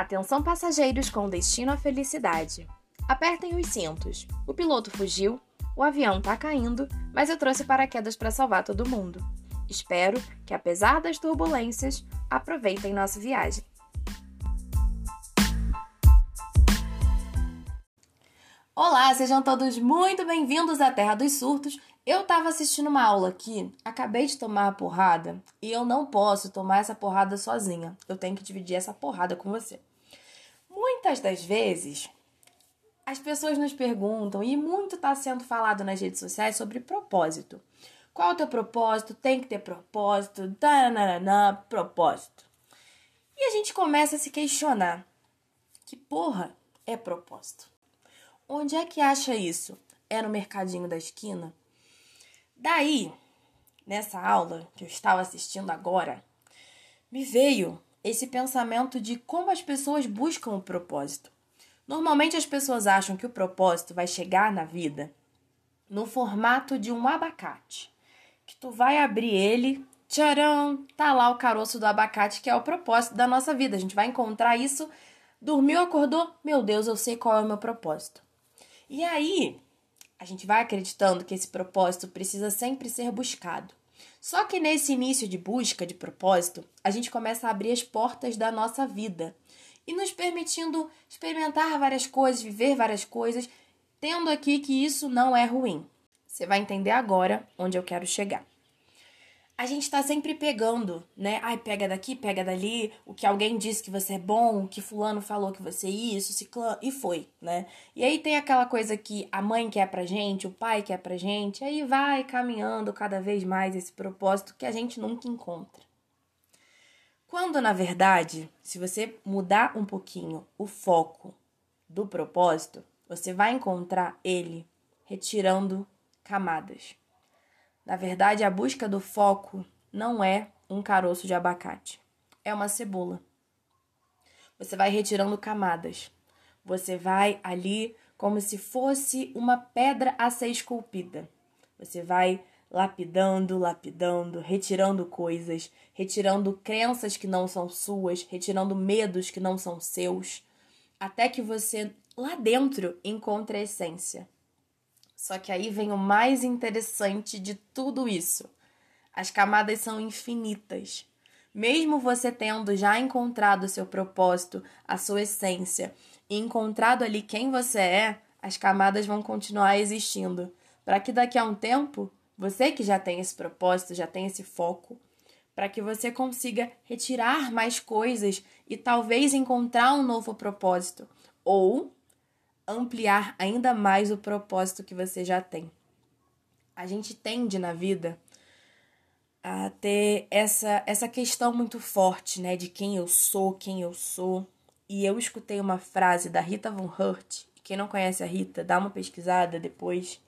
Atenção passageiros com destino à felicidade. Apertem os cintos. O piloto fugiu, o avião tá caindo, mas eu trouxe paraquedas para salvar todo mundo. Espero que, apesar das turbulências, aproveitem nossa viagem. Olá, sejam todos muito bem-vindos à Terra dos Surtos. Eu estava assistindo uma aula aqui, acabei de tomar a porrada e eu não posso tomar essa porrada sozinha. Eu tenho que dividir essa porrada com você. Muitas das vezes, as pessoas nos perguntam, e muito está sendo falado nas redes sociais sobre propósito. Qual é o teu propósito? Tem que ter propósito, tananana, propósito. E a gente começa a se questionar: que porra é propósito? Onde é que acha isso? É no mercadinho da esquina? Daí, nessa aula que eu estava assistindo agora, me veio esse pensamento de como as pessoas buscam o propósito. Normalmente as pessoas acham que o propósito vai chegar na vida no formato de um abacate. Que tu vai abrir ele, tcharam, tá lá o caroço do abacate, que é o propósito da nossa vida. A gente vai encontrar isso, dormiu, acordou, meu Deus, eu sei qual é o meu propósito. E aí, a gente vai acreditando que esse propósito precisa sempre ser buscado. Só que nesse início de busca de propósito, a gente começa a abrir as portas da nossa vida e nos permitindo experimentar várias coisas, viver várias coisas, tendo aqui que isso não é ruim. Você vai entender agora onde eu quero chegar a gente está sempre pegando, né? Ai, pega daqui, pega dali, o que alguém disse que você é bom, o que fulano falou que você é isso, e foi, né? E aí tem aquela coisa que a mãe quer pra gente, o pai quer pra gente, aí vai caminhando cada vez mais esse propósito que a gente nunca encontra. Quando, na verdade, se você mudar um pouquinho o foco do propósito, você vai encontrar ele retirando camadas. Na verdade, a busca do foco não é um caroço de abacate, é uma cebola. Você vai retirando camadas. Você vai ali como se fosse uma pedra a ser esculpida. Você vai lapidando, lapidando, retirando coisas, retirando crenças que não são suas, retirando medos que não são seus, até que você lá dentro encontre a essência. Só que aí vem o mais interessante de tudo isso. As camadas são infinitas. Mesmo você tendo já encontrado o seu propósito, a sua essência e encontrado ali quem você é, as camadas vão continuar existindo. Para que daqui a um tempo, você que já tem esse propósito, já tem esse foco, para que você consiga retirar mais coisas e talvez encontrar um novo propósito. Ou ampliar ainda mais o propósito que você já tem. A gente tende na vida a ter essa, essa questão muito forte, né, de quem eu sou, quem eu sou. E eu escutei uma frase da Rita Von Hurt, quem não conhece a Rita, dá uma pesquisada depois,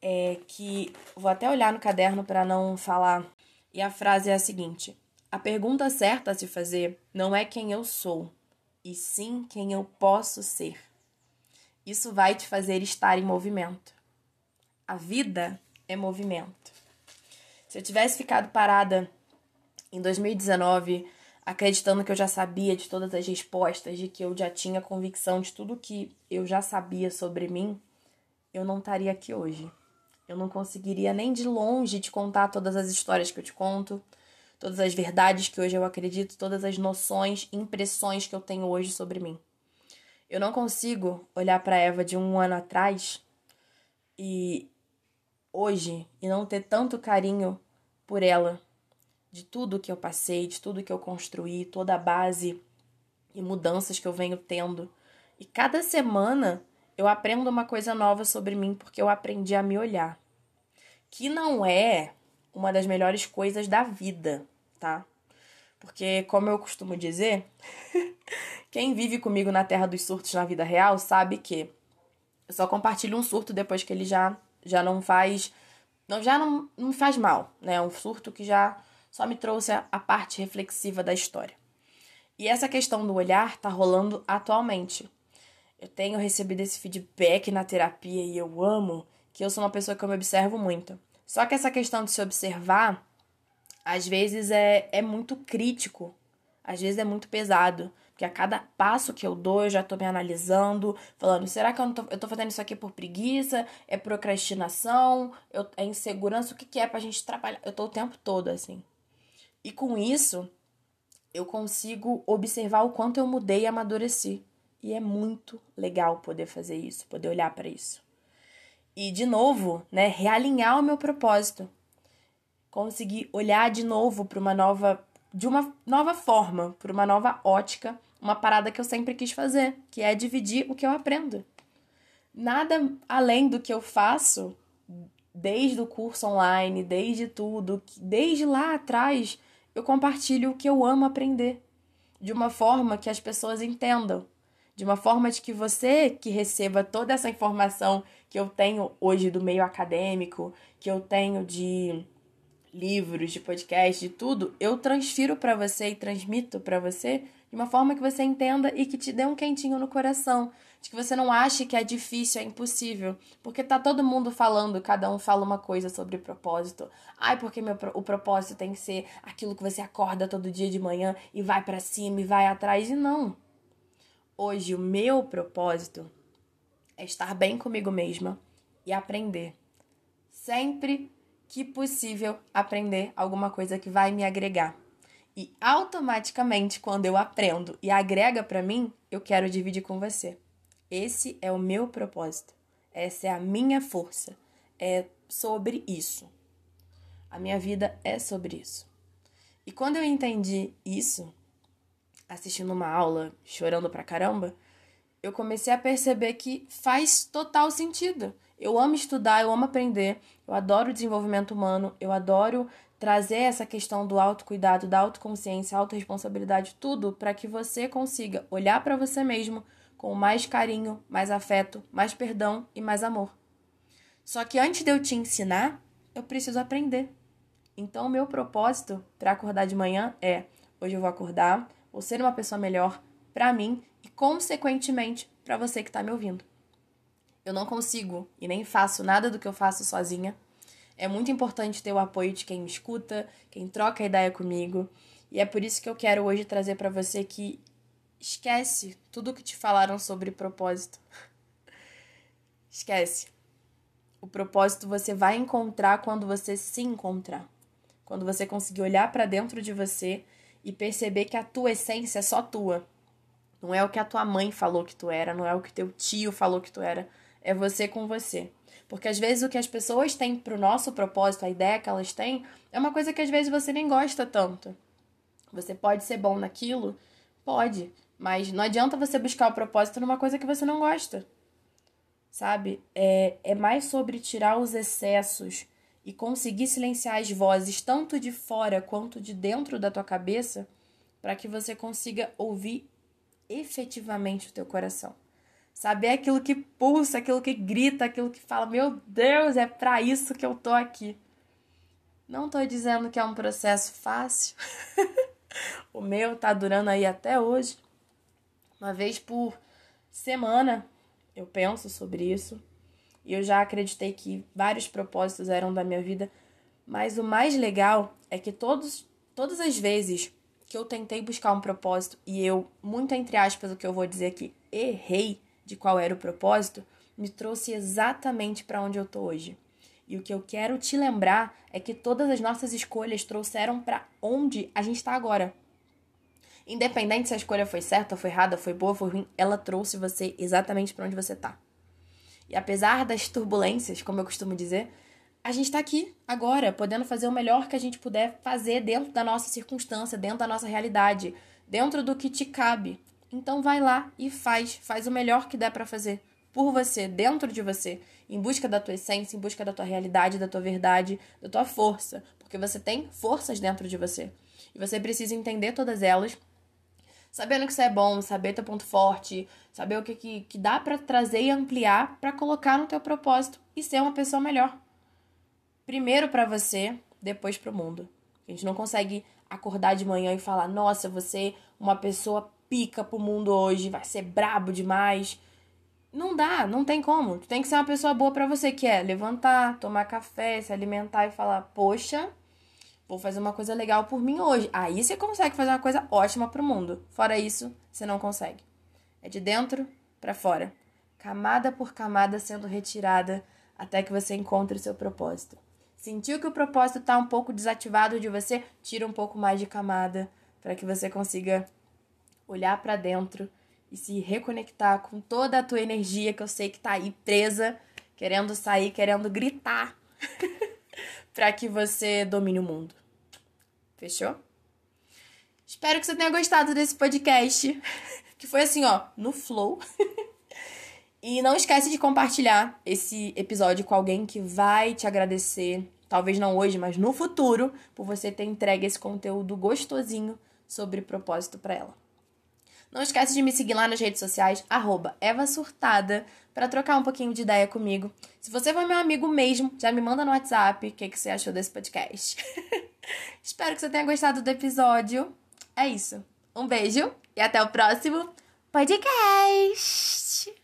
é que vou até olhar no caderno para não falar. E a frase é a seguinte: A pergunta certa a se fazer não é quem eu sou, e sim quem eu posso ser. Isso vai te fazer estar em movimento. A vida é movimento. Se eu tivesse ficado parada em 2019, acreditando que eu já sabia de todas as respostas, de que eu já tinha convicção de tudo que eu já sabia sobre mim, eu não estaria aqui hoje. Eu não conseguiria nem de longe te contar todas as histórias que eu te conto, todas as verdades que hoje eu acredito, todas as noções, impressões que eu tenho hoje sobre mim. Eu não consigo olhar para Eva de um ano atrás e hoje e não ter tanto carinho por ela, de tudo que eu passei, de tudo que eu construí, toda a base e mudanças que eu venho tendo. E cada semana eu aprendo uma coisa nova sobre mim porque eu aprendi a me olhar. Que não é uma das melhores coisas da vida, tá? Porque, como eu costumo dizer, quem vive comigo na terra dos surtos na vida real sabe que eu só compartilho um surto depois que ele já, já não faz. Não, já não, não me faz mal, né? Um surto que já só me trouxe a, a parte reflexiva da história. E essa questão do olhar tá rolando atualmente. Eu tenho recebido esse feedback na terapia e eu amo que eu sou uma pessoa que eu me observo muito. Só que essa questão de se observar às vezes é, é muito crítico, às vezes é muito pesado. Porque a cada passo que eu dou, eu já tô me analisando, falando, será que eu, não tô, eu tô fazendo isso aqui por preguiça? É procrastinação? Eu, é insegurança? O que, que é pra gente trabalhar? Eu tô o tempo todo assim. E com isso, eu consigo observar o quanto eu mudei e amadureci. E é muito legal poder fazer isso, poder olhar para isso. E de novo, né, realinhar o meu propósito. Conseguir olhar de novo para uma nova de uma nova forma, para uma nova ótica, uma parada que eu sempre quis fazer, que é dividir o que eu aprendo. Nada além do que eu faço desde o curso online, desde tudo, desde lá atrás, eu compartilho o que eu amo aprender, de uma forma que as pessoas entendam, de uma forma de que você que receba toda essa informação que eu tenho hoje do meio acadêmico, que eu tenho de livros, de podcast, de tudo, eu transfiro para você e transmito para você de uma forma que você entenda e que te dê um quentinho no coração, de que você não ache que é difícil, é impossível, porque tá todo mundo falando, cada um fala uma coisa sobre propósito. Ai, porque meu, o propósito tem que ser aquilo que você acorda todo dia de manhã e vai para cima e vai atrás e não. Hoje o meu propósito é estar bem comigo mesma e aprender. Sempre que possível aprender alguma coisa que vai me agregar. E automaticamente, quando eu aprendo e agrega para mim, eu quero dividir com você. Esse é o meu propósito. Essa é a minha força. É sobre isso. A minha vida é sobre isso. E quando eu entendi isso, assistindo uma aula, chorando pra caramba, eu comecei a perceber que faz total sentido. Eu amo estudar, eu amo aprender, eu adoro o desenvolvimento humano, eu adoro trazer essa questão do autocuidado, da autoconsciência, autorresponsabilidade, tudo para que você consiga olhar para você mesmo com mais carinho, mais afeto, mais perdão e mais amor. Só que antes de eu te ensinar, eu preciso aprender. Então, o meu propósito para acordar de manhã é: hoje eu vou acordar, vou ser uma pessoa melhor para mim e, consequentemente, para você que está me ouvindo. Eu não consigo e nem faço nada do que eu faço sozinha. É muito importante ter o apoio de quem me escuta, quem troca ideia comigo. E é por isso que eu quero hoje trazer para você que esquece tudo o que te falaram sobre propósito. esquece. O propósito você vai encontrar quando você se encontrar. Quando você conseguir olhar para dentro de você e perceber que a tua essência é só tua. Não é o que a tua mãe falou que tu era, não é o que teu tio falou que tu era é você com você. Porque às vezes o que as pessoas têm pro nosso propósito, a ideia que elas têm, é uma coisa que às vezes você nem gosta tanto. Você pode ser bom naquilo? Pode. Mas não adianta você buscar o propósito numa coisa que você não gosta. Sabe? É, é mais sobre tirar os excessos e conseguir silenciar as vozes, tanto de fora quanto de dentro da tua cabeça, para que você consiga ouvir efetivamente o teu coração. Saber aquilo que pulsa, aquilo que grita, aquilo que fala: Meu Deus, é para isso que eu tô aqui. Não tô dizendo que é um processo fácil. o meu tá durando aí até hoje. Uma vez por semana eu penso sobre isso. E eu já acreditei que vários propósitos eram da minha vida. Mas o mais legal é que todos, todas as vezes que eu tentei buscar um propósito e eu, muito entre aspas, o que eu vou dizer aqui, errei, de qual era o propósito, me trouxe exatamente para onde eu tô hoje. E o que eu quero te lembrar é que todas as nossas escolhas trouxeram para onde a gente está agora. Independente se a escolha foi certa, foi errada, foi boa, foi ruim, ela trouxe você exatamente para onde você tá. E apesar das turbulências, como eu costumo dizer, a gente está aqui agora, podendo fazer o melhor que a gente puder fazer dentro da nossa circunstância, dentro da nossa realidade, dentro do que te cabe. Então vai lá e faz, faz o melhor que der para fazer por você, dentro de você, em busca da tua essência, em busca da tua realidade, da tua verdade, da tua força, porque você tem forças dentro de você. E você precisa entender todas elas, sabendo que isso é bom, saber teu ponto forte, saber o que, que, que dá para trazer e ampliar para colocar no teu propósito e ser uma pessoa melhor. Primeiro para você, depois para o mundo. A gente não consegue acordar de manhã e falar: "Nossa, você uma pessoa pica pro mundo hoje, vai ser brabo demais. Não dá, não tem como. Tu tem que ser uma pessoa boa para você, que é levantar, tomar café, se alimentar e falar: "Poxa, Vou fazer uma coisa legal por mim hoje. Aí você consegue fazer uma coisa ótima pro mundo. Fora isso, você não consegue. É de dentro para fora, camada por camada sendo retirada até que você encontre o seu propósito. Sentiu que o propósito está um pouco desativado de você? Tira um pouco mais de camada para que você consiga olhar para dentro e se reconectar com toda a tua energia que eu sei que está aí presa, querendo sair, querendo gritar, para que você domine o mundo. Fechou? Espero que você tenha gostado desse podcast, que foi assim, ó, no flow. E não esquece de compartilhar esse episódio com alguém que vai te agradecer, talvez não hoje, mas no futuro, por você ter entregue esse conteúdo gostosinho sobre propósito para ela. Não esquece de me seguir lá nas redes sociais, @eva_surtada, para trocar um pouquinho de ideia comigo. Se você for meu amigo mesmo, já me manda no WhatsApp o que, que você achou desse podcast. Espero que você tenha gostado do episódio. É isso. Um beijo e até o próximo podcast.